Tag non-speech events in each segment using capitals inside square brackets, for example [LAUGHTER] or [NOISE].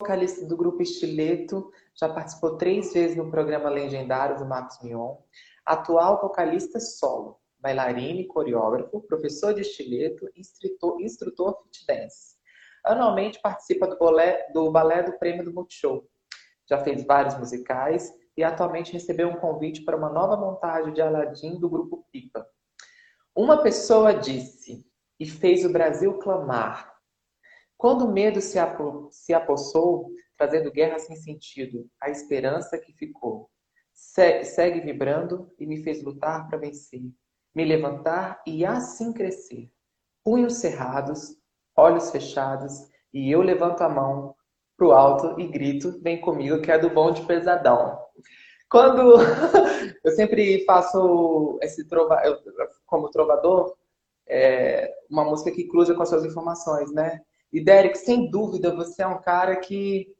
vocalista do grupo Estileto, já participou três vezes no programa Legendário do Marcos Mion. Atual vocalista solo, bailarina e coreógrafo, professor de estileto instrutor, instrutor fit dance. Anualmente participa do, bolé, do balé do Prêmio do Multishow. Já fez vários musicais e atualmente recebeu um convite para uma nova montagem de Aladdin do grupo Pipa. Uma pessoa disse e fez o Brasil clamar. Quando o medo se, se apossou, trazendo guerra sem sentido, a esperança que ficou. Segue vibrando e me fez lutar para vencer, me levantar e assim crescer. Punhos cerrados, olhos fechados, e eu levanto a mão pro alto e grito: vem comigo que é do bom de pesadão. Quando [LAUGHS] eu sempre faço esse trova, como trovador, é uma música que cruza com as suas informações, né? E Derek, sem dúvida, você é um cara que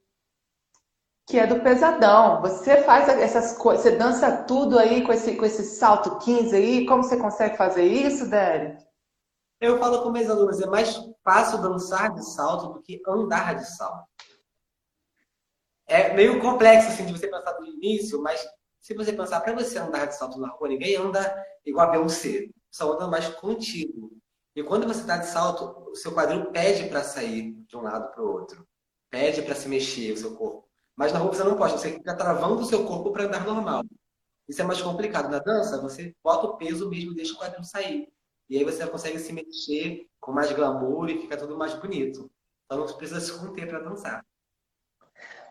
que é do pesadão. Você faz essas coisas, você dança tudo aí com esse com esse salto 15 aí. Como você consegue fazer isso, Derek? Eu falo com meus alunos, é mais fácil dançar de salto do que andar de salto. É meio complexo assim de você pensar do início, mas se você pensar para você andar de salto na rua, ninguém anda igual a Beyoncé. Só anda mais contigo. E quando você está de salto, o seu quadril pede para sair de um lado para o outro. Pede para se mexer o seu corpo. Mas na rua você não pode, você fica travando o seu corpo para andar normal. Isso é mais complicado. Na dança, você bota o peso mesmo e deixa o quadril sair. E aí você consegue se mexer com mais glamour e fica tudo mais bonito. Então não precisa se conter para dançar.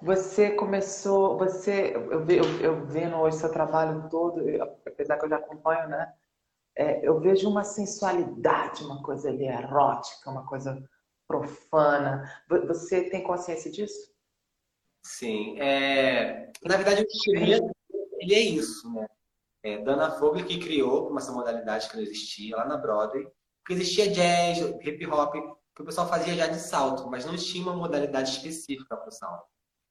Você começou, você, eu, eu, eu vendo hoje seu trabalho todo, apesar que eu já acompanho, né? É, eu vejo uma sensualidade, uma coisa ali erótica, uma coisa profana. Você tem consciência disso? Sim. É... Na verdade, o estileto, ele é isso, né? É, Dana Fogler que criou essa modalidade que não existia lá na Broadway, porque existia jazz, hip hop, que o pessoal fazia já de salto, mas não tinha uma modalidade específica para o salto.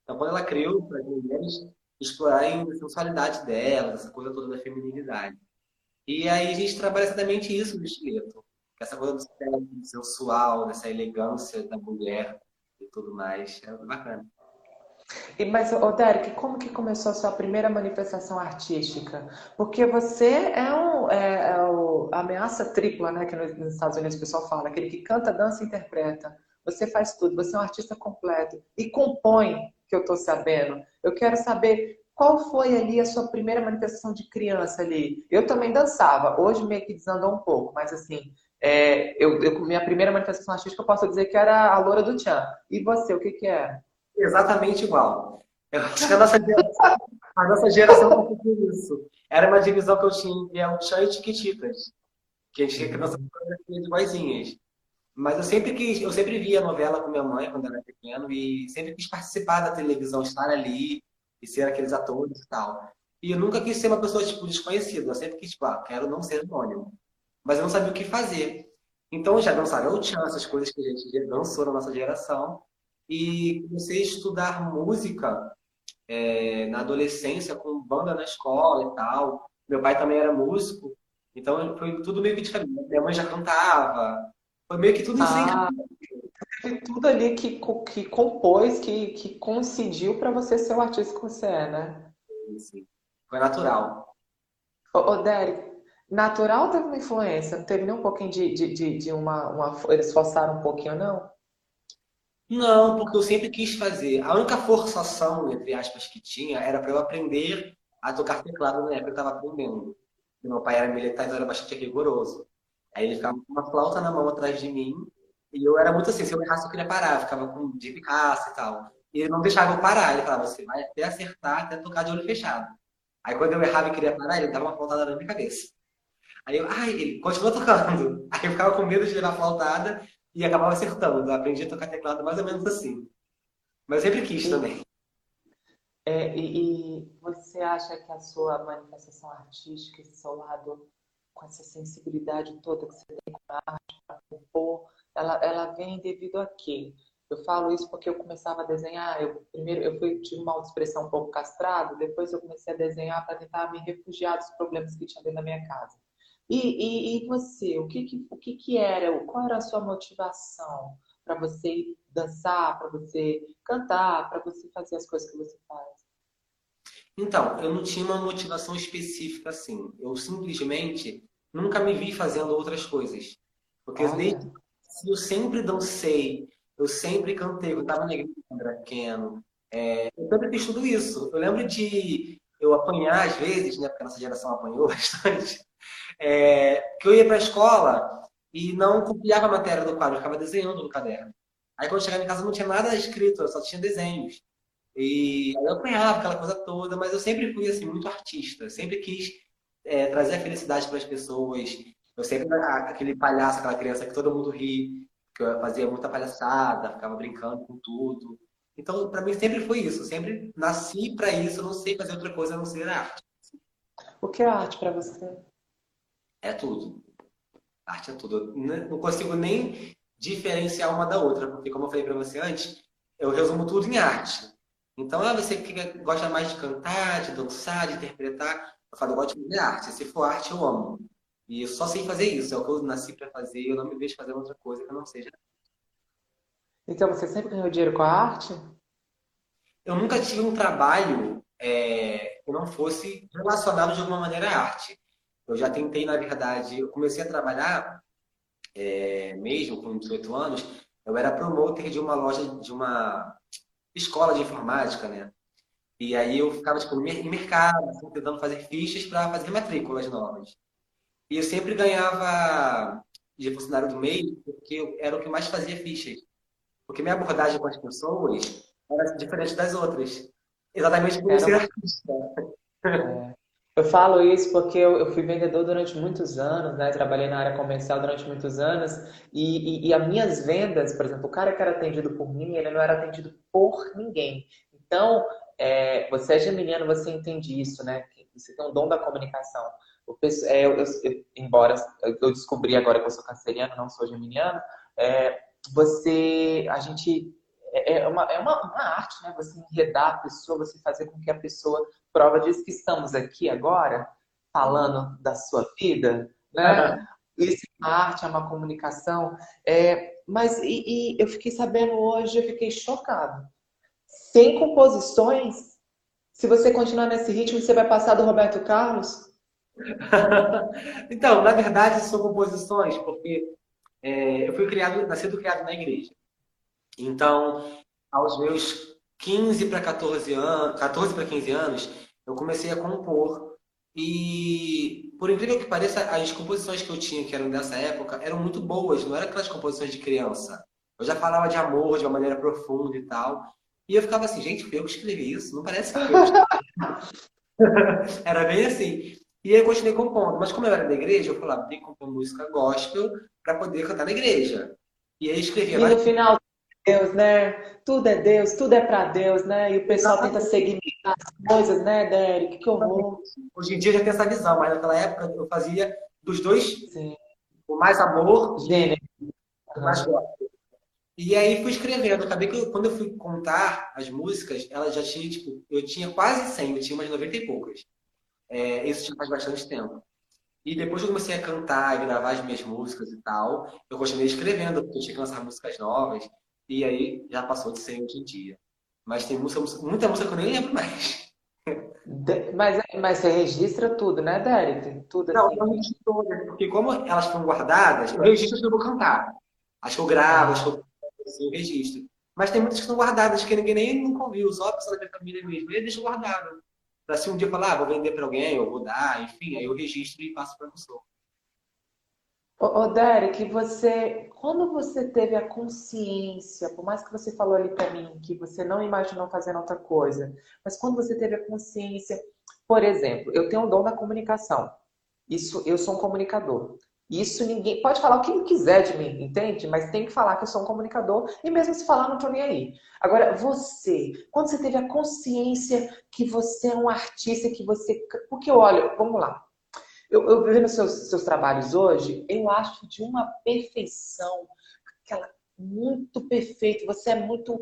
Então, quando ela criou para as mulheres explorarem a sensualidade delas, essa coisa toda da feminilidade. E aí a gente trabalha exatamente isso no estileto, essa coisa do sensual, dessa elegância da mulher e tudo mais. É bacana. E, mas, Derek, como que começou a sua primeira manifestação artística? Porque você é, um, é, é o, a ameaça tripla, né? Que nos Estados Unidos o pessoal fala, aquele que canta, dança e interpreta. Você faz tudo, você é um artista completo. E compõe, que eu estou sabendo. Eu quero saber qual foi ali a sua primeira manifestação de criança ali. Eu também dançava, hoje meio que desandou um pouco, mas assim, é, eu, eu, minha primeira manifestação artística eu posso dizer que era a Loura do Tchan. E você, o que que era? exatamente igual. Eu acho que a nossa geração, a nossa geração conseguiu isso. Era uma divisão que eu tinha entre El Chan e Tiquititas, que a gente tinha criança fotografias iguaizinhas. Mas eu sempre quis, eu sempre via novela com minha mãe quando era pequeno e sempre quis participar da televisão, estar ali e ser aqueles atores e tal. E eu nunca quis ser uma pessoa tipo desconhecida, eu sempre quis, tipo, ah, quero não ser anônimo. Mas eu não sabia o que fazer. Então eu já dançava o Chan, essas coisas que a gente dançou na nossa geração e comecei a estudar música é, na adolescência com banda na escola e tal. Meu pai também era músico, então foi tudo meio que diferente. Minha mãe já cantava, foi meio que tudo assim. Ah, tudo ali que, que compôs, que, que coincidiu para você ser o artista que você é, né? Sim, foi natural. Ô, ô Derek, natural teve uma influência? Não teve nem um pouquinho de, de, de, de uma, uma. Eles forçaram um pouquinho, não? Não, porque eu sempre quis fazer. A única forçação, entre aspas, que tinha era para eu aprender a tocar teclado na época que eu estava aprendendo. Meu pai era militar, então era bastante rigoroso. Aí ele ficava com uma flauta na mão atrás de mim, e eu era muito assim, se eu errasse eu queria parar, eu ficava com de eficácia e tal. E ele não deixava eu parar, ele falava, você vai até acertar, até tocar de olho fechado. Aí quando eu errava e queria parar, ele dava uma flautada na minha cabeça. Aí eu, ai, ele continua tocando. [LAUGHS] Aí eu ficava com medo de levar a flautada e acabava acertando. Eu aprendi a tocar teclado mais ou menos assim. Mas eu sempre quis também. É, e, e, você acha que a sua manifestação artística, esse seu lado com essa sensibilidade toda que você tem com a arte para compor, ela, ela vem devido a quê? Eu falo isso porque eu começava a desenhar, eu primeiro eu fui, tive uma autoexpressão um pouco castrado, depois eu comecei a desenhar para tentar me refugiar dos problemas que tinha dentro da minha casa. E, e, e você, o que, que, o que, que era, qual era a sua motivação para você dançar, para você cantar, para você fazer as coisas que você faz? Então, eu não tinha uma motivação específica assim. Eu simplesmente nunca me vi fazendo outras coisas. Porque desde eu sempre dancei, eu sempre cantei, eu estava na igreja pequeno. É, eu sempre fiz tudo isso. Eu lembro de eu apanhar às vezes, né, porque a nossa geração apanhou [LAUGHS] bastante, é, que eu ia para a escola e não copiava a matéria do quadro, eu ficava desenhando no caderno. Aí quando chegava em casa não tinha nada escrito, eu só tinha desenhos. E eu apanhava aquela coisa toda, mas eu sempre fui assim muito artista, sempre quis é, trazer a felicidade para as pessoas. Eu sempre aquele palhaço, aquela criança que todo mundo ri, que eu fazia muita palhaçada, ficava brincando com tudo. Então, para mim sempre foi isso. sempre nasci para isso. Não sei fazer outra coisa a não ser arte. O que é arte para você? É tudo. Arte é tudo. Eu não consigo nem diferenciar uma da outra, porque como eu falei para você antes, eu resumo tudo em arte. Então, ah, você que gosta mais de cantar, de dançar, de interpretar, eu falo, eu gosto de fazer arte. Se for arte, eu amo. E eu só sei fazer isso, é o que eu nasci para fazer, eu não me vejo fazendo outra coisa que não seja. Então, você sempre ganhou dinheiro com a arte? Eu nunca tive um trabalho é, que não fosse relacionado de alguma maneira à arte. Eu já tentei, na verdade, eu comecei a trabalhar é, mesmo com 18 anos, eu era promotor de uma loja, de uma escola de informática, né? E aí eu ficava tipo, em mercado, assim, tentando fazer fichas para fazer matrículas novas. E eu sempre ganhava de funcionário do meio, porque eu era o que mais fazia fichas. Porque minha abordagem com as pessoas era diferente das outras. Exatamente por ser artista. É. Eu falo isso porque eu, eu, fui vendedor durante muitos anos, né? Trabalhei na área comercial durante muitos anos e, e, e as minhas vendas, por exemplo, o cara que era atendido por mim, ele não era atendido por ninguém. Então, é, você é geminiano, você entende isso, né? Você tem um dom da comunicação. É, eu, eu, embora eu descobri agora que eu sou canceriano, não sou geminiano, é, você, a gente é, é uma, é uma, uma, arte, né? Você enredar a pessoa, você fazer com que a pessoa prova disso que estamos aqui agora falando da sua vida, né? Isso é uma arte, é uma comunicação. É, mas e, e eu fiquei sabendo hoje, eu fiquei chocado. Sem composições, se você continuar nesse ritmo, você vai passar do Roberto Carlos? [LAUGHS] então, na verdade, são composições, porque é, eu fui criado, nascido criado na igreja. Então, aos meus 15 para 14 anos, 14 para 15 anos, eu comecei a compor. E, por incrível que pareça, as composições que eu tinha, que eram dessa época, eram muito boas, não eram aquelas composições de criança. Eu já falava de amor de uma maneira profunda e tal. E eu ficava assim, gente, eu escrevi isso? Não parece que eu [LAUGHS] Era bem assim. E aí eu continuei compondo. Mas como eu era da igreja, eu falava, tem que compor música gospel para poder cantar na igreja. E aí escrevia... E no final, Deus, né? Tudo é Deus, tudo é para Deus, né? E o pessoal tenta seguir as coisas, né, Derek? Que horror. Hoje em dia já tem essa visão, mas naquela época eu fazia dos dois, Sim. o mais amor, Gênero. o mais gosto. E aí fui escrevendo. Acabei que eu, quando eu fui contar as músicas, ela já tinha, tipo, eu tinha quase 100, eu tinha umas 90 e poucas. É, isso faz bastante tempo. E depois que eu comecei a cantar e gravar as minhas músicas e tal, eu continuei escrevendo, porque eu tinha que lançar músicas novas. E aí já passou de 100 hoje em dia. Mas tem música, muita música que eu nem lembro mais. Mas, mas você registra tudo, né, Derek? Tudo Não, assim. eu registro todas, porque como elas estão guardadas, eu registro as que eu vou cantar. As que eu gravo, as que eu, assim, eu registro. Mas tem muitas que estão guardadas que ninguém nem nunca ouviu, só a pessoa da minha família mesmo. E eu deixo guardado. Pra se um dia falar, ah, vou vender para alguém, ou vou dar, enfim, aí eu registro e passo para a pessoa. Ô, Derek, você, quando você teve a consciência, por mais que você falou ali para mim que você não imaginou fazendo outra coisa, mas quando você teve a consciência, por exemplo, eu tenho um dom da comunicação. Isso, eu sou um comunicador. Isso ninguém pode falar o que quiser de mim, entende? Mas tem que falar que eu sou um comunicador e mesmo se falar não tô nem aí. Agora você, quando você teve a consciência que você é um artista, que você, porque olha, vamos lá, eu, eu vendo seus, seus trabalhos hoje, eu acho de uma perfeição, aquela muito perfeito. Você é muito,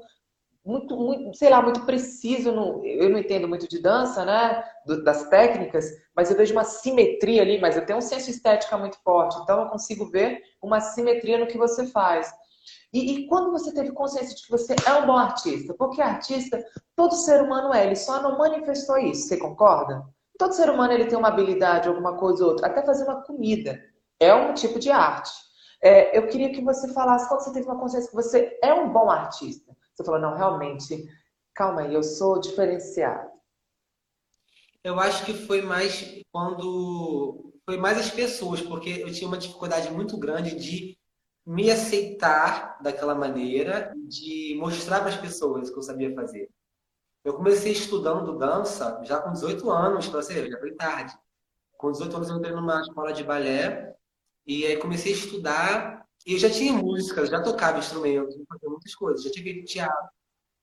muito, muito, sei lá, muito preciso. No, eu não entendo muito de dança, né? Do, das técnicas, mas eu vejo uma simetria ali. Mas eu tenho um senso estética muito forte, então eu consigo ver uma simetria no que você faz. E, e, quando você teve consciência de que você é um bom artista? Porque artista, todo ser humano é, ele só não manifestou isso, você concorda? Todo ser humano ele tem uma habilidade, alguma coisa ou outra, até fazer uma comida. É um tipo de arte. É, eu queria que você falasse quando você teve uma consciência que você é um bom artista. Você falou, não, realmente, calma aí, eu sou diferenciado. Eu acho que foi mais quando. Foi mais as pessoas, porque eu tinha uma dificuldade muito grande de me aceitar daquela maneira, de mostrar para as pessoas o que eu sabia fazer. Eu comecei estudando dança já com 18 anos, para você ver, já foi tarde. Com 18 anos eu entrei numa escola de balé e aí comecei a estudar. E eu já tinha música, já tocava instrumentos, fazia muitas coisas, já tinha feito teatro.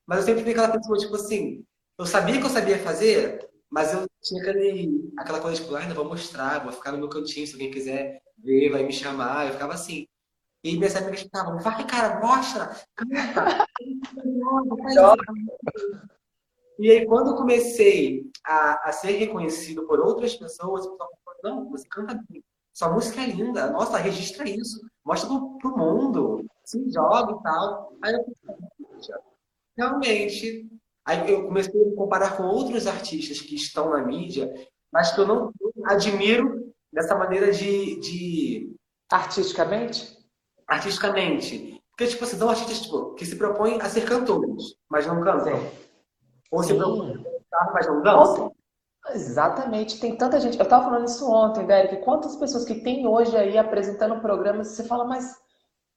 Mas eu sempre fui aquela pessoa, tipo assim, eu sabia que eu sabia fazer, mas eu tinha aquele, aquela coisa, tipo, ainda vou mostrar, vou ficar no meu cantinho, se alguém quiser ver, vai me chamar. Eu ficava assim. E minhas amigas ficavam, vai, cara, mostra, canta. e aí, quando eu comecei a, a ser reconhecido por outras pessoas, o pessoal não, você canta bem. Sua música é linda. Nossa, registra isso. Mostra pro, pro mundo. Se joga e tal. Aí eu realmente. Aí eu comecei a me comparar com outros artistas que estão na mídia, mas que eu não admiro dessa maneira de. de... Artisticamente? artisticamente. Porque, tipo assim, são artistas tipo, que se propõem a ser cantores, mas não cantam. Sim. Ou se propõem a cantar, mas não dançam. Exatamente, tem tanta gente. Eu estava falando isso ontem, Derek. Quantas pessoas que tem hoje aí apresentando programas, você fala, mas,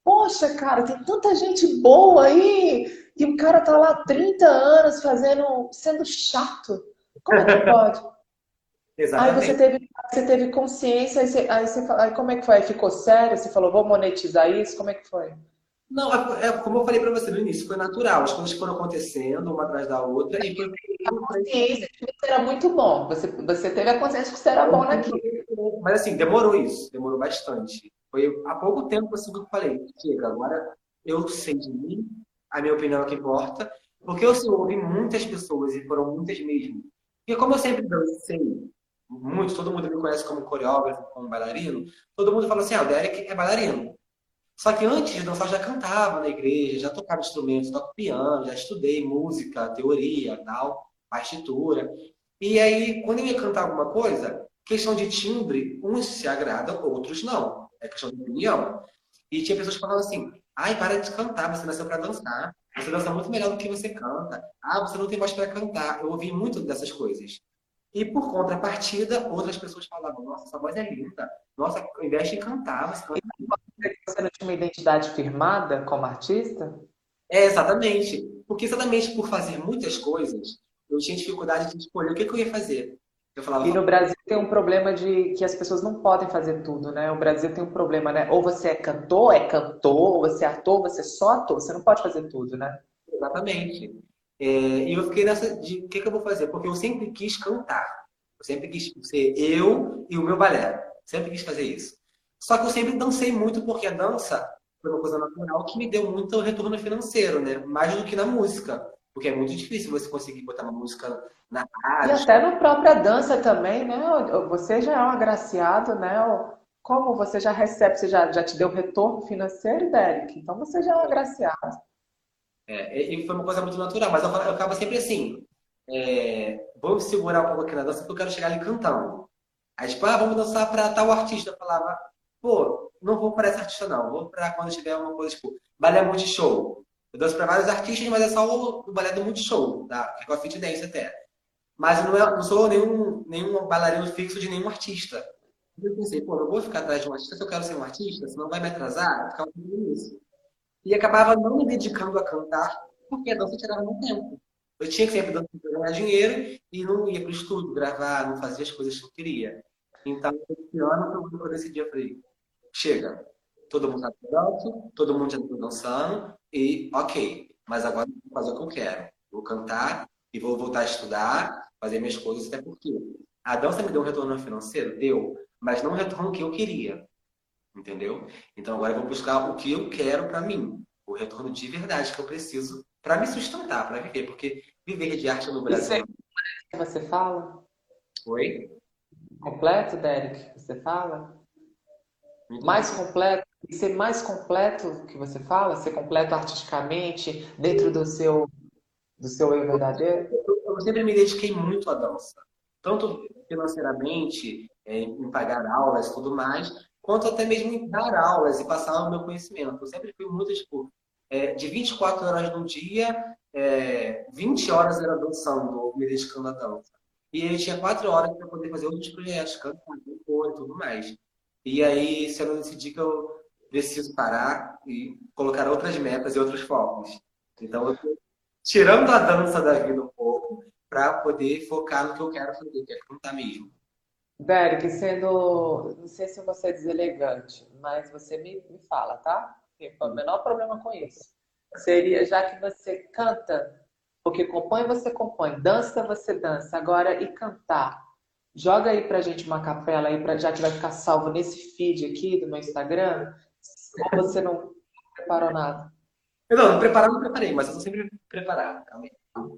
poxa, cara, tem tanta gente boa aí, e o cara tá lá há 30 anos fazendo, sendo chato. Como é que [LAUGHS] pode? Exatamente. Aí você teve, você teve consciência, aí, você, aí, você, aí como é que foi? Aí ficou sério? Você falou, vou monetizar isso? Como é que foi? Não, é, é como eu falei para você no início, foi natural. As coisas foram acontecendo uma atrás da outra. E foi... A consciência de que você era muito bom. Você, você teve a consciência de que você era bom naquilo. Mas assim, demorou isso. Demorou bastante. Foi há pouco tempo assim que eu falei. Chega, agora eu sei de mim, a minha opinião é que importa. Porque eu ouvi muitas pessoas, e foram muitas mesmo. E como eu sempre dancei muito, todo mundo me conhece como coreógrafo, como bailarino, todo mundo fala assim, ah, o Derek é bailarino. Só que antes de dançar, já cantava na igreja, já tocava instrumentos, toco piano, já estudei música, teoria, tal, partitura. E aí, quando eu ia cantar alguma coisa, questão de timbre, uns se agradam, outros não. É questão de opinião. E tinha pessoas que falavam assim, ai, para de cantar, você nasceu para dançar. Você dança muito melhor do que você canta. Ah, você não tem voz para cantar. Eu ouvi muito dessas coisas. E por contrapartida, outras pessoas falavam, nossa, essa voz é linda. Nossa, investe em cantar, você canta. Você não tinha uma identidade firmada como artista? É, exatamente. Porque exatamente por fazer muitas coisas, eu tinha dificuldade de escolher o que, que eu ia fazer. Eu falava, e no Brasil tem um problema de que as pessoas não podem fazer tudo, né? O Brasil tem um problema, né? Ou você é cantor, é cantor, ou você é ator, você é só ator. Você não pode fazer tudo, né? Exatamente. É, e eu fiquei nessa de o que, que eu vou fazer? Porque eu sempre quis cantar. Eu sempre quis ser eu e o meu balé. Sempre quis fazer isso. Só que eu sempre dancei muito porque a dança foi uma coisa natural que me deu muito retorno financeiro, né? Mais do que na música. Porque é muito difícil você conseguir botar uma música na rádio. E até na própria dança também, né? Você já é um agraciado, né? Como você já recebe, você já, já te deu retorno financeiro, Derek? Então você já é um agraciado. É, e foi uma coisa muito natural, mas eu, eu ficava sempre assim, é, vou segurar um pouco aqui na dança porque eu quero chegar ali cantando. Aí, tipo, ah, vamos dançar para tal artista. Eu falava, pô, não vou para essa artista não, vou para quando tiver uma coisa, tipo, balé multishow. Eu danço para vários artistas, mas é só o, o balé do multishow, tá? que é fit dance até. Mas eu não, é, não sou nenhum, nenhum bailarino fixo de nenhum artista. Eu pensei, pô, não vou ficar atrás de um artista se eu quero ser um artista, senão vai me atrasar, ficar um isso e acabava não me dedicando a cantar, porque a dança tirava meu tempo. Eu tinha que sempre dançar para ganhar dinheiro e não ia para o estúdio gravar, não fazia as coisas que eu queria. Então, esse ano, eu decidi, eu falei, chega, todo mundo está dançando, todo mundo já está dançando, e ok, mas agora eu vou fazer o que eu quero. Vou cantar e vou voltar a estudar, fazer minhas coisas, até porque a dança me deu um retorno financeiro? Deu, mas não o retorno que eu queria. Entendeu? Então agora eu vou buscar o que eu quero para mim, o retorno de verdade que eu preciso para me sustentar, para viver, porque viver de arte no Brasil. Isso é você fala? Oi? Completo, Derek? Você fala? Muito Mais bem. completo E ser mais completo, que você fala, ser completo artisticamente, dentro do seu, do seu eu verdadeiro? Eu sempre me dediquei muito à dança. Tanto financeiramente, é, em pagar aulas e tudo mais, quanto até mesmo em dar aulas e passar o meu conhecimento. Eu sempre fui muito, tipo, é, de 24 horas no dia, é, 20 horas era dançando, me dedicando à dança. E eu tinha 4 horas para poder fazer outros projetos, cantar, compor e tudo mais. E aí, se eu decidi que eu preciso parar e colocar outras metas e outros focos. Então, eu tô tirando a dança da vida um pouco para poder focar no que eu quero fazer, que é cantar mesmo. Derek, sendo, não sei se você é deselegante, mas você me, me fala, tá? Tem o menor problema com isso. Seria, já que você canta, porque compõe, você compõe, dança, você dança. Agora, e cantar? Joga aí pra gente uma capela aí, pra, já que vai ficar salvo nesse feed aqui do meu Instagram. Ou você não preparou nada? Eu não, não preparar não preparei, mas eu tô sempre preparado.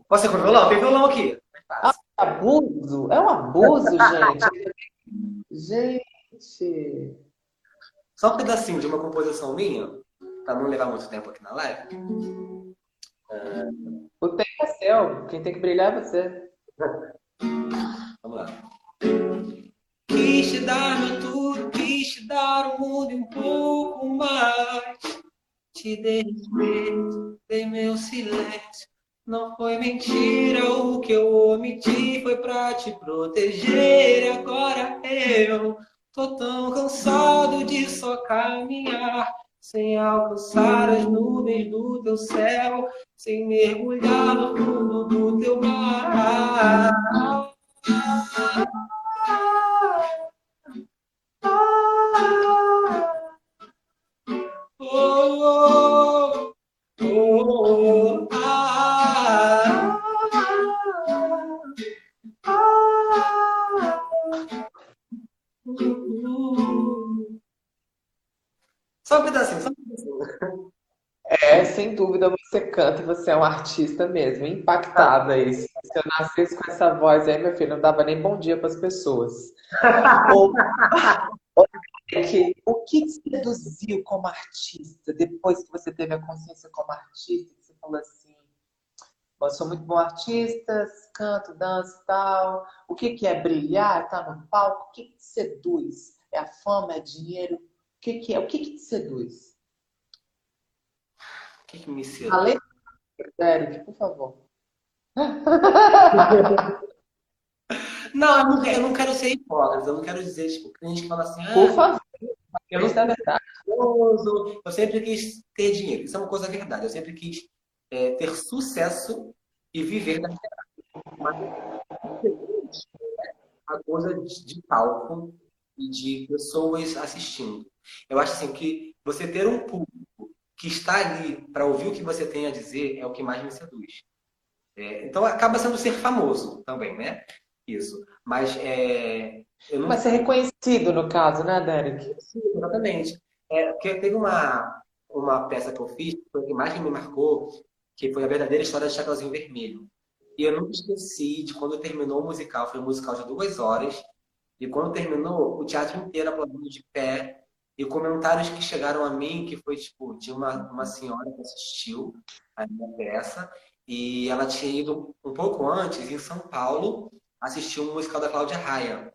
Posso ser com violão? Tem violão aqui. Ah, abuso? É um abuso, [LAUGHS] gente. gente. Só um pedacinho de uma composição minha para não levar muito tempo aqui na live. Uh... O tempo é seu, quem tem que brilhar é você. Vamos lá. Quis te dar meu tudo, quis te dar o mundo e um pouco mais. Te dei respeito, dei meu silêncio. Não foi mentira, o que eu omiti foi pra te proteger. Agora eu tô tão cansado de só caminhar sem alcançar as nuvens do teu céu, sem mergulhar no fundo do teu mar. Oh, oh, oh, ah, ah, só um pedacinho, só um pedacinho. É, sem dúvida você canta você é um artista mesmo, impactada aí. Se eu nascesse com essa voz aí, meu filho, não dava nem bom dia para as pessoas. [LAUGHS] Ou, o que te seduziu como artista, depois que você teve a consciência como artista, que você falou assim, eu sou muito bom artista, canto, danço e tal. O que, que é brilhar, estar tá no palco? O que, que te seduz? É a fama, é dinheiro? O que, que é? O que, que te seduz? O que, que me seduz? Além Derek, por favor. [LAUGHS] não, eu não, quero, eu não quero ser hipócrita, eu não quero dizer, tipo, que a gente fala assim, ah, por favor. Eu não é verdade. Eu sempre quis ter dinheiro. Isso é uma coisa verdade. Eu sempre quis é, ter sucesso e viver da Mas a coisa de palco e de pessoas assistindo. Eu acho assim que você ter um público que está ali para ouvir o que você tem a dizer é o que mais me seduz. É, então acaba sendo ser famoso também, né? Isso. Mas é, não... Mas ser reconhecido no caso, né, Derek? Sim, exatamente. É, porque teve uma, uma peça que eu fiz, que mais me marcou, que foi a verdadeira história de Chapeuzinho Vermelho. E eu nunca esqueci de quando terminou o musical, foi um musical de duas horas, e quando terminou, o teatro inteiro aplaudindo de pé, e comentários que chegaram a mim, que foi tipo, de uma, uma senhora que assistiu a minha peça, e ela tinha ido um pouco antes, em São Paulo, assistir um musical da Cláudia Raia.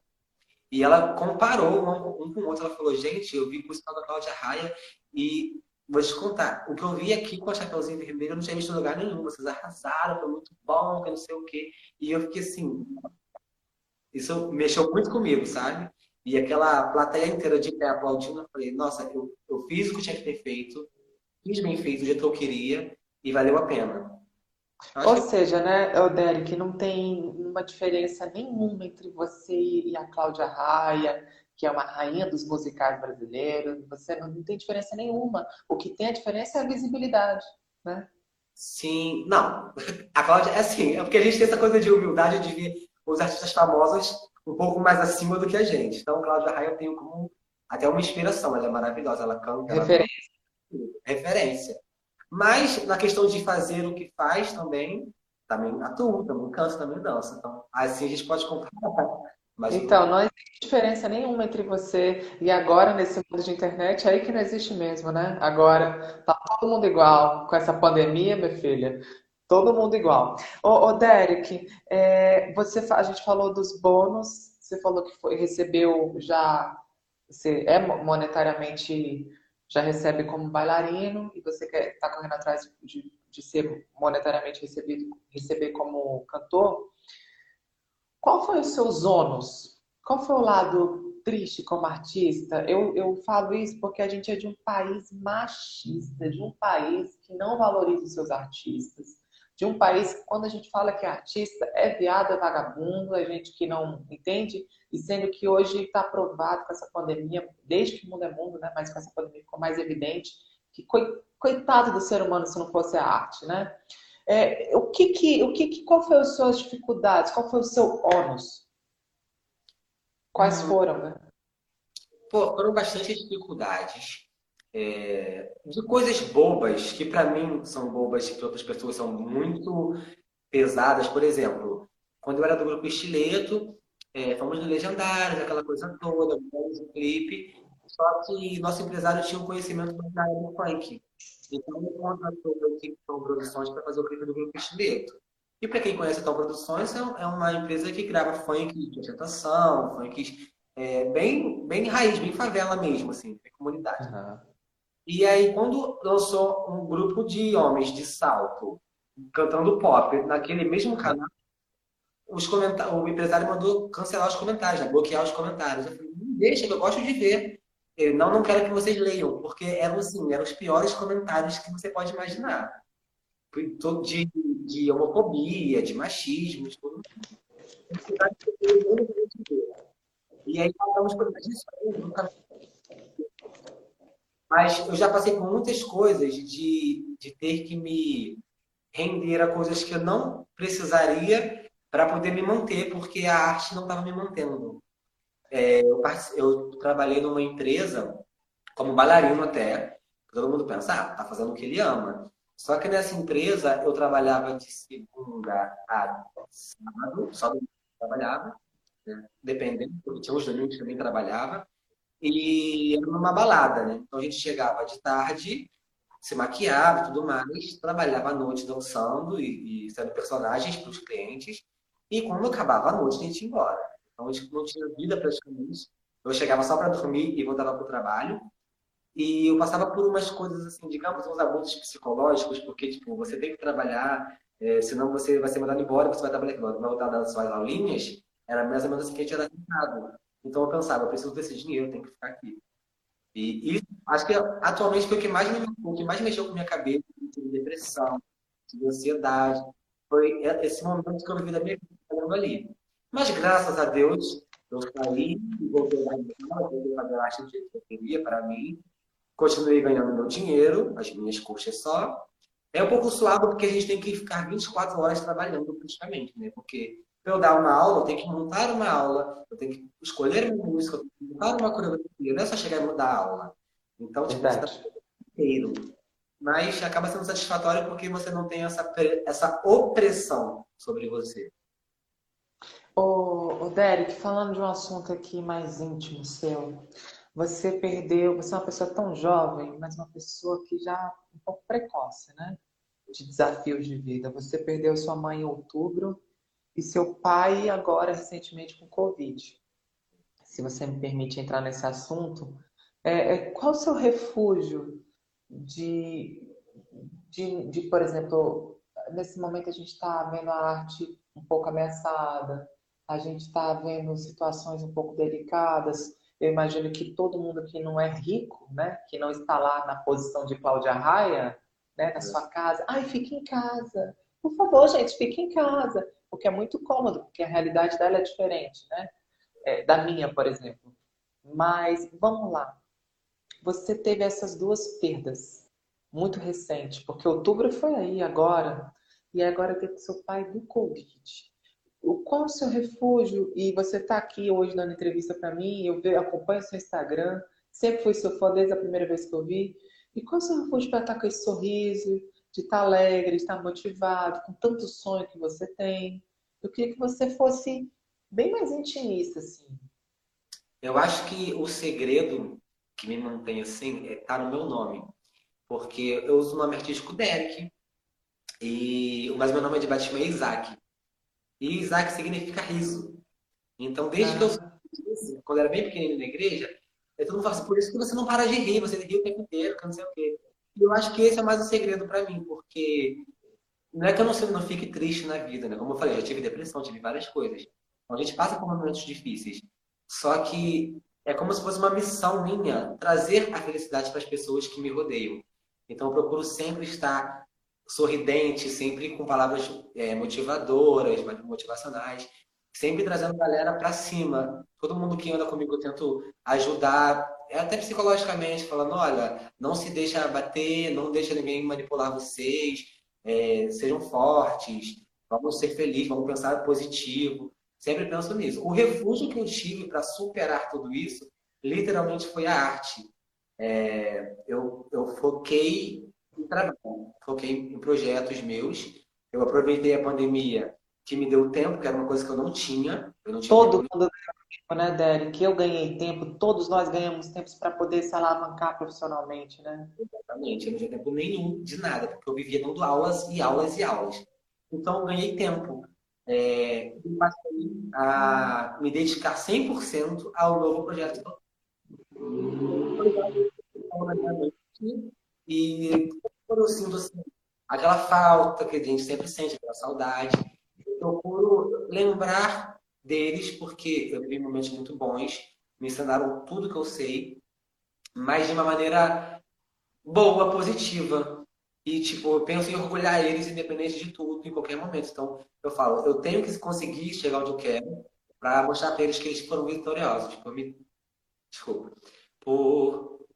E ela comparou um, um com o outro. Ela falou, gente, eu vi o musical da Cláudia Raia e vou te contar, o que eu vi aqui com a Chapeuzinho Vermelho eu não tinha visto em lugar nenhum. Vocês arrasaram, foi muito bom, que não sei o quê. E eu fiquei assim, isso mexeu muito comigo, sabe? E aquela plateia inteira de pé aplaudindo, eu falei, nossa, eu, eu fiz o que tinha que ter feito, fiz bem feito do jeito que eu queria e valeu a pena. Ou que... seja, né, Derek, não tem uma diferença nenhuma entre você e a Cláudia Raia, que é uma rainha dos musicais brasileiros. Você não, não tem diferença nenhuma. O que tem a diferença é a visibilidade, né? Sim, não. [LAUGHS] A Cláudia é assim, é porque a gente tem essa coisa de humildade de ver os artistas famosos um pouco mais acima do que a gente. Então, Cláudia Raia eu tenho como até uma inspiração, ela é maravilhosa, ela canta. Referência. Ela... Referência. Mas na questão de fazer o que faz também, também atuo, também canto, também danço. Então, assim a gente pode comparar. [LAUGHS] Mas então, não existe diferença nenhuma entre você e agora, nesse mundo de internet, é aí que não existe mesmo, né? Agora, tá todo mundo igual com essa pandemia, minha filha. Todo mundo igual. Ô, ô Derek, é, você, a gente falou dos bônus, você falou que foi, recebeu já, você é monetariamente, já recebe como bailarino e você está correndo atrás de, de ser monetariamente recebido, receber como cantor. Qual foi os seus ônus? Qual foi o lado triste como artista? Eu, eu falo isso porque a gente é de um país machista, de um país que não valoriza os seus artistas, de um país que quando a gente fala que é artista é viado, é vagabundo, é gente que não entende, e sendo que hoje está provado com essa pandemia, desde que o mundo é mundo, né? mas com essa pandemia ficou mais evidente, que coitado do ser humano se não fosse a arte, né? É, o que que, o que que, qual foi as suas dificuldades? Qual foi o seu ônus? Quais hum. foram, né? Pô, foram bastante dificuldades. É, de coisas bobas, que para mim são bobas e para outras pessoas são muito pesadas. Por exemplo, quando eu era do grupo Estileto, é, fomos no Legendários, aquela coisa toda, um clipe, só que nosso empresário tinha um conhecimento da área do funk. Então, ele contratou a equipe Tom Produções para fazer o clipe do Grupo Estileto. E para quem conhece a Tom Produções, é, é uma empresa que grava funk de ostentação, funk é, bem, bem raiz, bem favela mesmo, assim, bem comunidade. Uhum. E aí, quando lançou um grupo de homens de salto cantando pop naquele mesmo canal, os o empresário mandou cancelar os comentários, né? bloquear os comentários. Eu falei, deixa, eu gosto de ver. Ele, não, não quero que vocês leiam, porque eram assim, eram os piores comentários que você pode imaginar. De, de homofobia, de machismo, de tudo. E aí falamos por isso, mas eu já passei por muitas coisas de, de ter que me render a coisas que eu não precisaria para poder me manter, porque a arte não estava me mantendo. É, eu, eu, trabalhei numa empresa como bailarino até. Todo mundo pensa, ah, tá fazendo o que ele ama. Só que nessa empresa eu trabalhava de segunda a sábado, só trabalhava, né? dependendo, porque tinha uns domingos que também trabalhava. E era numa balada, né? Então a gente chegava de tarde, se maquiava e tudo mais, trabalhava à noite dançando e, e sendo personagens para os clientes. E quando acabava a noite, a gente ia embora. Então, a gente não tinha vida praticamente. Eu chegava só para dormir e voltava para o trabalho. E eu passava por umas coisas, assim, digamos, uns abusos psicológicos, porque, tipo, você tem que trabalhar, é, senão você vai ser mandado embora, você vai trabalhar, vai voltar das suas aulinhas. Era mais ou menos assim que a gente era tentado. Então eu pensava, eu preciso desse dinheiro, tenho que ficar aqui. E isso, acho que atualmente foi o que mais me o que mais mexeu com minha cabeça, de depressão, de ansiedade. Foi esse momento que eu vivi da minha vida trabalhando ali. Mas graças a Deus, eu saí e voltei a escola, voltei a fazer a arte que eu queria para mim. Continuei ganhando meu dinheiro, as minhas coxas só. É um pouco suado porque a gente tem que ficar 24 horas trabalhando praticamente, né? Porque para eu dar uma aula, eu tenho que montar uma aula, eu tenho que escolher uma música, eu tenho que montar uma coreografia, não é só chegar e mudar a aula. Então, tipo, você está inteiro. Mas acaba sendo satisfatório porque você não tem essa, essa opressão sobre você. Ô, ô Derek, falando de um assunto aqui mais íntimo seu, você perdeu, você é uma pessoa tão jovem, mas uma pessoa que já um pouco precoce, né? De desafios de vida. Você perdeu sua mãe em outubro e seu pai agora recentemente com Covid. Se você me permite entrar nesse assunto, é, é, qual o seu refúgio de, de, de, por exemplo, nesse momento a gente está vendo a arte um pouco ameaçada, a gente está vendo situações um pouco delicadas. Eu imagino que todo mundo que não é rico, né, que não está lá na posição de Cláudia Raia, né, na sua casa, ai, fique em casa. Por favor, gente, fique em casa. Porque é muito cômodo, porque a realidade dela é diferente, né? É, da minha, por exemplo. Mas, vamos lá. Você teve essas duas perdas muito recentes, porque outubro foi aí, agora. E agora teve seu pai do Covid qual o seu refúgio? E você está aqui hoje dando entrevista para mim, eu acompanho seu Instagram, sempre fui seu fã desde a primeira vez que eu vi. E qual o seu refúgio para estar com esse sorriso, de estar alegre, de estar motivado, com tanto sonho que você tem? Eu queria que você fosse bem mais intimista, assim. Eu acho que o segredo que me mantém assim é tá no meu nome. Porque eu uso o nome artístico Derek, e, mas meu nome é de batismo é Isaac. E Isaac significa riso. Então, desde ah. que eu quando eu era bem pequenino na igreja, todo mundo fala assim, por isso que você não para de rir, você ri o tempo inteiro, que não sei o quê. Eu acho que esse é mais um segredo para mim, porque não é que eu não, não fique triste na vida, né? Como eu falei, já tive depressão, tive várias coisas. Então, a gente passa por momentos difíceis. Só que é como se fosse uma missão minha trazer a felicidade para as pessoas que me rodeiam. Então, eu procuro sempre estar sorridente, sempre com palavras é, motivadoras, motivacionais, sempre trazendo a galera para cima. Todo mundo que anda comigo eu tento ajudar, até psicologicamente, falando: olha, não se deixa bater, não deixa ninguém manipular vocês, é, sejam fortes, vamos ser felizes, vamos pensar positivo. Sempre penso nisso. O refúgio que eu tive para superar tudo isso, literalmente foi a arte. É, eu, eu foquei em trabalho, foquei em projetos meus. Eu aproveitei a pandemia, que me deu tempo, que era uma coisa que eu não tinha. Eu não tinha Todo tempo. mundo tempo, né, Derek? Eu ganhei tempo, todos nós ganhamos tempo para poder se alavancar profissionalmente, né? Exatamente, eu não tinha tempo nenhum de nada, porque eu vivia dando aulas e aulas e aulas. Então, eu ganhei tempo. É, e passei a me dedicar 100% ao novo projeto. E quando eu sinto assim, aquela falta que a gente sempre sente, aquela saudade, procuro lembrar deles, porque eu vivi momentos muito bons, me ensinaram tudo que eu sei, mas de uma maneira boa, positiva. E, tipo, eu penso em orgulhar eles independente de tudo, em qualquer momento. Então, eu falo, eu tenho que conseguir chegar onde eu quero para mostrar para eles que eles foram vitoriosos. Tipo, me... Desculpa. Por...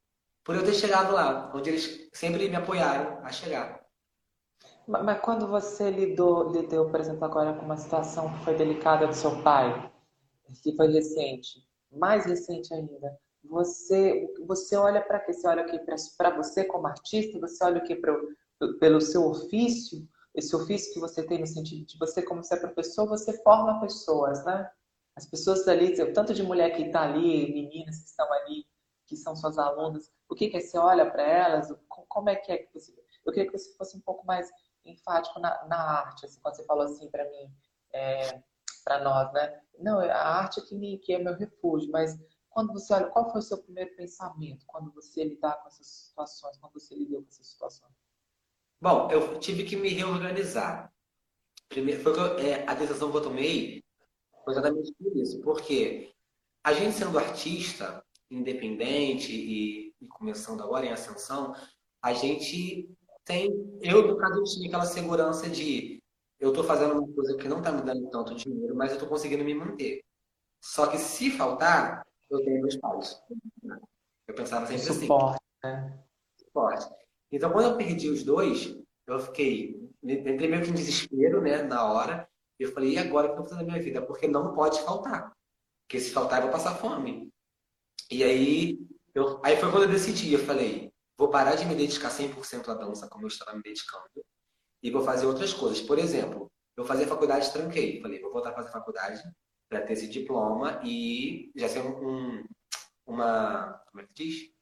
por eu ter chegado lá, onde eles sempre me apoiaram a chegar. Mas quando você lidou, lidou, por exemplo, agora com uma situação que foi delicada do seu pai, que foi recente, mais recente ainda, você, você olha para quê? Você olha aqui para você como artista? Você olha aqui pro, pelo seu ofício? Esse ofício que você tem no sentido de você, como você é professor, você forma pessoas, né? As pessoas ali, o tanto de mulher que está ali, meninas que estão ali, que são suas alunas, o que, que é? Você olha para elas? Como é que é que você. Eu queria que você fosse um pouco mais enfático na, na arte, assim, quando você falou assim para mim, é, para nós, né? Não, a arte é que, me, que é meu refúgio, mas quando você olha, qual foi o seu primeiro pensamento quando você lidar com essas situações, quando você lidou com essas situações? Bom, eu tive que me reorganizar. Primeiro, foi eu, é, a decisão que eu tomei foi exatamente por isso, porque a gente sendo artista, independente e, e começando agora em ascensão, a gente tem, eu, no caso, tinha aquela segurança de eu estou fazendo uma coisa que não está me dando tanto dinheiro, mas eu estou conseguindo me manter. Só que se faltar, eu tenho meus pais. Eu pensava sempre assim. Suporte, né? Suporte. Então, quando eu perdi os dois, eu fiquei, entrei meio que em desespero, né, na hora. E eu falei, e agora o que eu vou fazer na minha vida? Porque não pode faltar. Porque se faltar, eu vou passar fome. E aí, eu, aí foi quando eu decidi, eu falei, vou parar de me dedicar 100% à dança como eu estava me dedicando e vou fazer outras coisas. Por exemplo, eu fazia faculdade, tranquei. Falei, vou voltar a fazer faculdade para ter esse diploma e já ser um, uma. Como é que diz?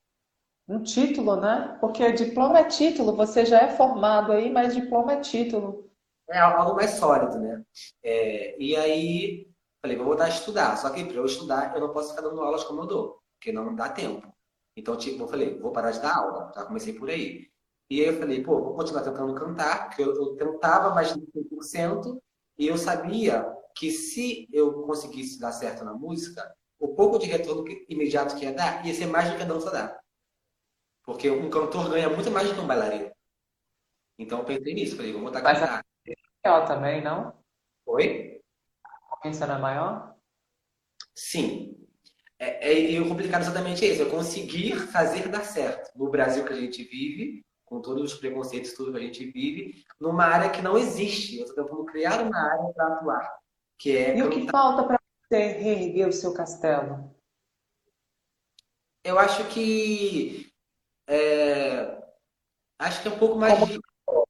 Um título, né? Porque diploma é título, você já é formado aí, mas diploma é título. É algo mais sólido, né? É, e aí, falei, vou voltar a estudar. Só que para eu estudar, eu não posso ficar dando aulas como eu dou, porque não dá tempo. Então, tipo, eu falei, vou parar de dar aula. Já comecei por aí. E aí eu falei, pô, vou continuar tentando cantar, porque eu, eu tentava mais de 100%, e eu sabia que se eu conseguisse dar certo na música, o pouco de retorno imediato que ia dar, ia ser mais do que a dança dá. Porque um cantor ganha muito mais do que um bailarino. Então eu pensei nisso, falei, vou botar a cantar. Mas é maior também, não? Oi? A concorrência não é maior? Sim, é, é, e o complicado é exatamente isso, é conseguir fazer dar certo no Brasil que a gente vive, com todos os preconceitos, tudo que a gente vive, numa área que não existe. Eu estou tentando criar uma área para atuar. Que é e o que falta para você reerguer o seu castelo? Eu acho que. É... Acho que é um pouco mais. Como...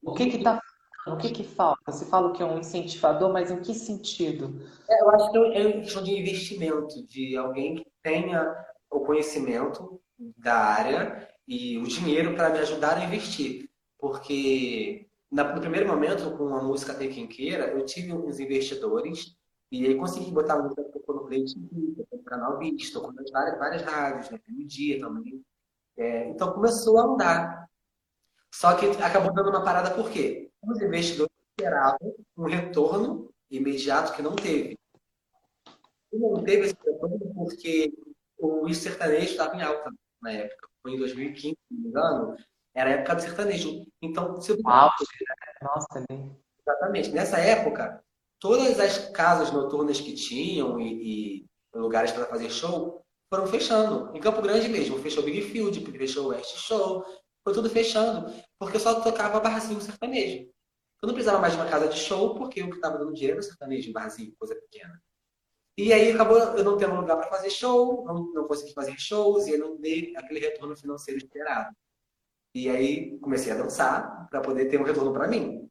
O que está O que que falta? Você fala que é um incentivador, mas em que sentido? É, eu acho que é uma questão de investimento, de alguém que tenha o conhecimento da área e o dinheiro para me ajudar a investir. Porque no primeiro momento, com a música Tem Quem Queira, eu tive uns investidores e aí consegui botar a música no Play TV, canal Visto, com várias, várias rádios, né? no dia também. É, então começou a andar. Só que acabou dando uma parada por quê? Os investidores esperavam um retorno imediato que não teve. Não teve esse retorno porque o sertanejo estava em alta na época. Foi em 2015, se não me engano, era a época do sertanejo. Então, se Uau, Nossa, né? Exatamente. Nessa época, todas as casas noturnas que tinham e, e lugares para fazer show foram fechando. Em Campo Grande mesmo, fechou Big Field, fechou West Show, foi tudo fechando, porque só tocava barzinho sertanejo. Eu não precisava mais de uma casa de show, porque o que estava dando dinheiro era sertanejo, barzinho, coisa pequena. E aí acabou eu não tendo lugar para fazer show, não, não consegui fazer shows, e eu não dei aquele retorno financeiro esperado. E aí comecei a dançar para poder ter um retorno para mim.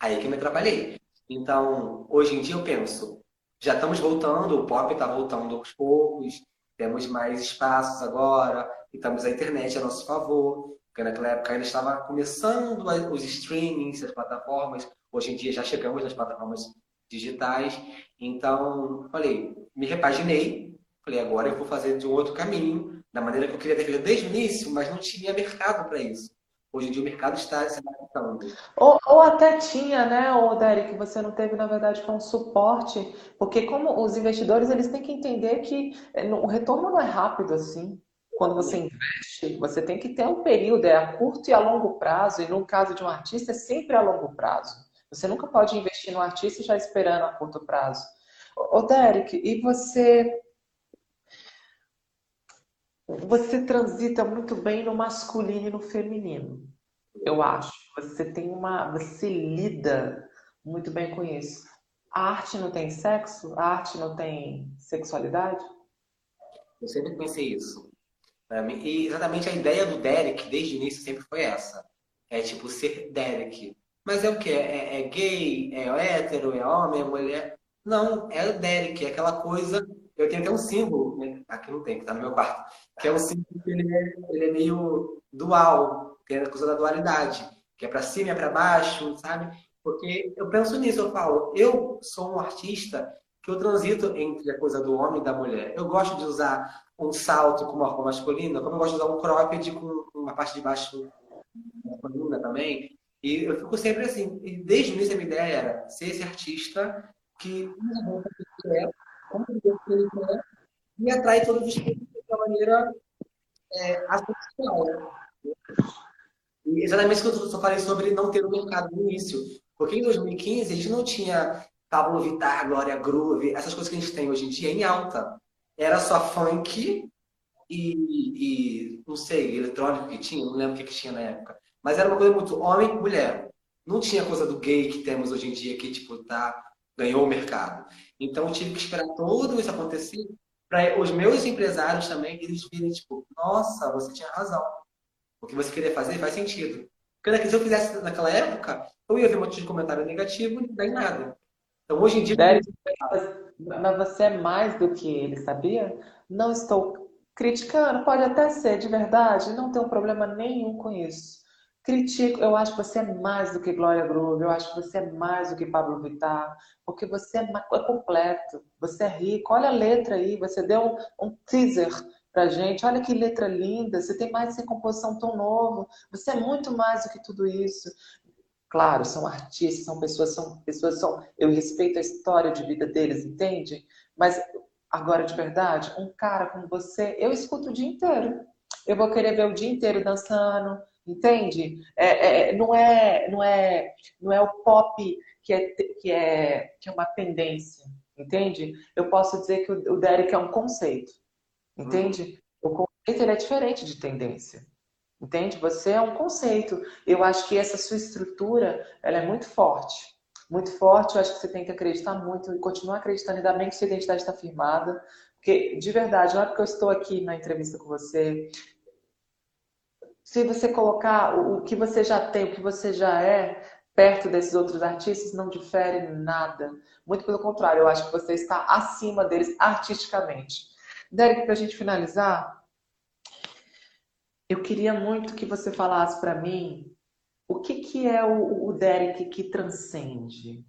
Aí que eu me atrapalhei. Então, hoje em dia eu penso, já estamos voltando, o pop está voltando aos poucos, temos mais espaços agora, e estamos a internet a nosso favor, porque naquela época ainda estava começando os streamings, as plataformas, hoje em dia já chegamos nas plataformas digitais, então falei, me repaginei, falei, agora eu vou fazer de um outro caminho, da maneira que eu queria ter feito desde o início, mas não tinha mercado para isso. Hoje em dia o mercado está se adaptando. Ou, ou até tinha, né, o Derek, você não teve, na verdade, com um suporte, porque como os investidores, eles têm que entender que eh, o retorno não é rápido assim. Quando você investe, você tem que ter um período, é a curto e a longo prazo, e no caso de um artista, é sempre a longo prazo. Você nunca pode investir no artista já esperando a curto prazo. Ô, Derek, e você você transita muito bem no masculino e no feminino. Eu acho. Você tem uma. Você lida muito bem com isso. A arte não tem sexo? A arte não tem sexualidade? Eu sempre pensei isso. E exatamente a ideia do Derek, desde o início, sempre foi essa. É tipo ser Derek. Mas é o que? É, é, gay? É hétero? É homem? É mulher? Não, é o Derek. É aquela coisa eu tenho até um símbolo, né? aqui não tem, que está no meu quarto, que é um símbolo que ele é, ele é meio dual, que é a coisa da dualidade, que é para cima e é para baixo, sabe? Porque eu penso nisso, eu falo, eu sou um artista que eu transito entre a coisa do homem e da mulher. Eu gosto de usar um salto com uma roupa masculina, como eu gosto de usar um cropped com uma parte de baixo masculina também. E eu fico sempre assim. E desde o início a minha ideia era ser esse artista que usa roupa que é como ele quer, e atrai todos os públicos de uma maneira é? E exatamente isso que eu só falei sobre não ter o mercado no início. Porque em 2015 a gente não tinha Pablo Vittar, Glória Groove, essas coisas que a gente tem hoje em dia em alta. Era só funk e, e não sei, eletrônico que tinha, não lembro o que, que tinha na época. Mas era uma coisa muito homem e mulher. Não tinha coisa do gay que temos hoje em dia que, tipo, tá, ganhou o mercado. Então, eu tive que esperar tudo isso acontecer para os meus empresários também, eles virem, tipo, nossa, você tinha razão. O que você queria fazer faz sentido. Porque se eu fizesse naquela época, eu ia ver um monte de comentário negativo e dá nada. Então, hoje em dia... mas você é mais do que ele, sabia? Não estou criticando, pode até ser, de verdade, não um problema nenhum com isso. Critico, eu acho que você é mais do que Glória Groove, eu acho que você é mais do que Pablo Vittar, porque você é, é completo, você é rico. Olha a letra aí, você deu um, um teaser pra gente, olha que letra linda, você tem mais essa composição tão novo, você é muito mais do que tudo isso. Claro, são artistas, são pessoas, são pessoas, são. Eu respeito a história de vida deles, entende? Mas agora de verdade, um cara como você, eu escuto o dia inteiro. Eu vou querer ver o dia inteiro dançando, entende? É, é, não, é, não, é, não é o pop que é, que, é, que é uma tendência, entende? Eu posso dizer que o, Derek é um conceito, entende? Hum. O conceito ele é diferente de tendência. Entende? Você é um conceito. Eu acho que essa sua estrutura, ela é muito forte. Muito forte, eu acho que você tem que acreditar muito e continuar acreditando, ainda bem que sua identidade está firmada. Porque, de verdade, na hora que eu estou aqui na entrevista com você, se você colocar o que você já tem, o que você já é, perto desses outros artistas não difere nada. Muito pelo contrário, eu acho que você está acima deles artisticamente. Derek, para a gente finalizar, eu queria muito que você falasse para mim o que, que é o, o Derek que transcende.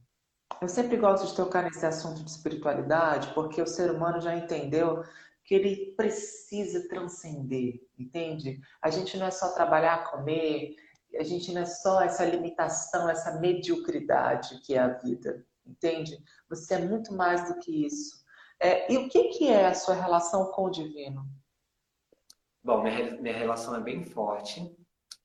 Eu sempre gosto de tocar nesse assunto de espiritualidade, porque o ser humano já entendeu que ele precisa transcender, entende? A gente não é só trabalhar, comer, a gente não é só essa limitação, essa mediocridade que é a vida, entende? Você é muito mais do que isso. É, e o que, que é a sua relação com o divino? Bom, minha, minha relação é bem forte.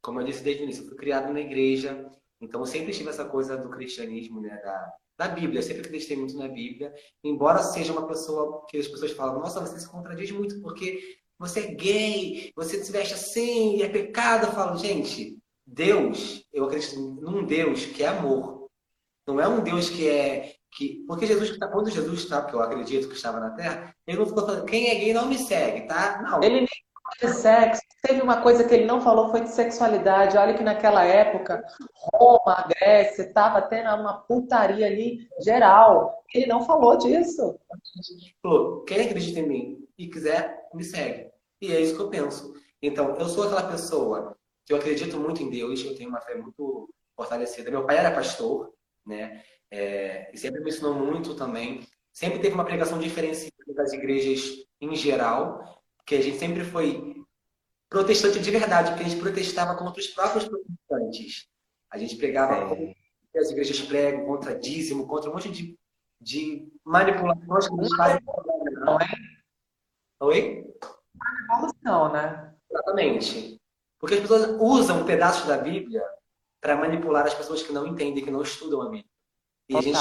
Como eu disse desde o início, eu fui criado na igreja, então eu sempre tive essa coisa do cristianismo, né, da, da Bíblia. Eu sempre acreditei muito na Bíblia, embora seja uma pessoa que as pessoas falam, nossa, você se contradiz muito porque você é gay, você se veste assim, é pecado. Eu falo, gente, Deus, eu acredito num Deus que é amor. Não é um Deus que é. Que, porque Jesus, quando Jesus está, porque eu acredito que estava na Terra, ele não ficou falando, quem é gay não me segue, tá? Não. Ele nem de sexo. Teve uma coisa que ele não falou, foi de sexualidade. Olha que naquela época, Roma, Grécia, estava tendo uma putaria ali geral. Ele não falou disso. Falou, quem acredita em mim e quiser, me segue. E é isso que eu penso. Então, eu sou aquela pessoa que eu acredito muito em Deus, eu tenho uma fé muito fortalecida. Meu pai era pastor, né? É, e sempre me ensinou muito também. Sempre teve uma pregação diferenciada das igrejas em geral, que a gente sempre foi protestante de verdade, porque a gente protestava contra os próprios protestantes. A gente pregava é. as igrejas pregam, contra dízimo, contra um monte de, de manipulações que eles fazem. Não é? Oi? Não, né? Exatamente. Porque as pessoas usam pedaços da Bíblia para manipular as pessoas que não entendem, que não estudam a Bíblia. E a gente,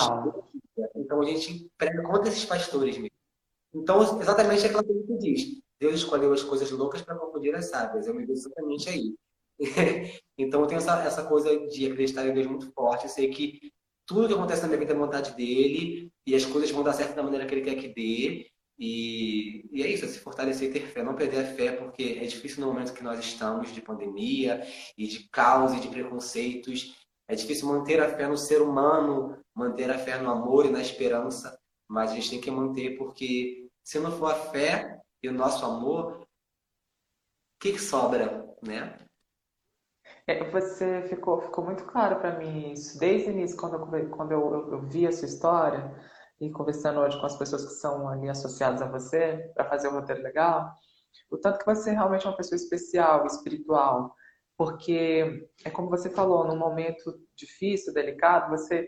então a gente prega contra esses pastores mesmo. Então, exatamente aquela coisa que diz. Deus escolheu as coisas loucas para confundir as sábias. Eu me vejo exatamente aí. [LAUGHS] então eu tenho essa, essa coisa de acreditar em Deus muito forte. Eu sei que tudo que acontece na minha vida é vontade dele e as coisas vão dar certo da maneira que ele quer que dê. E, e é isso, é se fortalecer e ter fé, não perder a fé, porque é difícil no momento que nós estamos de pandemia e de caos e de preconceitos. É difícil manter a fé no ser humano, manter a fé no amor e na esperança, mas a gente tem que manter, porque se não for a fé e o nosso amor, o que, que sobra, né? É, você ficou, ficou muito claro para mim isso. Desde o início, quando, eu, quando eu, eu, vi a sua história, e conversando hoje com as pessoas que são ali associadas a você para fazer o roteiro legal, o tanto que você é realmente uma pessoa especial, espiritual, porque é como você falou, num momento difícil, delicado, você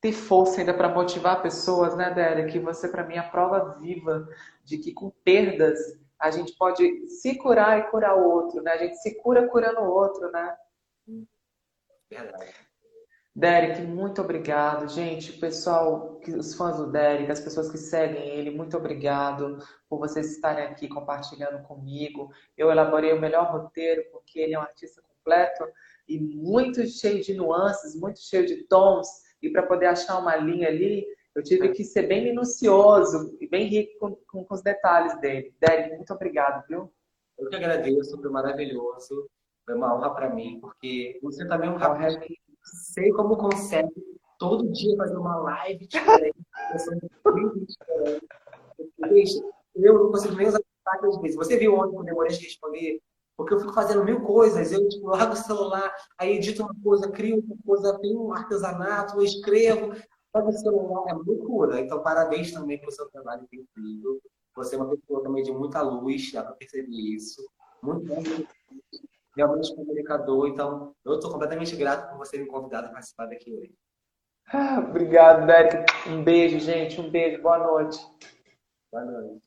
ter força ainda para motivar pessoas, né, Délia? Que você para mim é a prova viva de que com perdas a gente pode se curar e curar o outro, né? A gente se cura curando o outro, né? Verdade. Derek, muito obrigado. Gente, o pessoal, os fãs do Derek, as pessoas que seguem ele, muito obrigado por vocês estarem aqui compartilhando comigo. Eu elaborei o melhor roteiro porque ele é um artista completo e muito cheio de nuances, muito cheio de tons. E para poder achar uma linha ali, eu tive que ser bem minucioso e bem rico com, com, com os detalhes dele. Derek, muito obrigado, viu? Eu que agradeço, foi maravilhoso. Foi uma honra para mim, porque você também é um rapaz sei como consegue todo dia fazer uma live diferente. eu não consigo nem usar às vezes. Você viu ontem que eu demorei de responder? Porque eu fico fazendo mil coisas. Eu tipo, largo o celular, aí edito uma coisa, crio uma coisa, tenho um artesanato, eu escrevo. Pega o celular, é loucura. Então, parabéns também pelo seu trabalho incrível. Você é uma pessoa também de muita luz, dá para perceber isso. Muito bom realmente comunicador. Então, eu estou completamente grato por você me convidar a participar daqui hoje. Ah, obrigado, Derek. Um beijo, gente. Um beijo. Boa noite. Boa noite.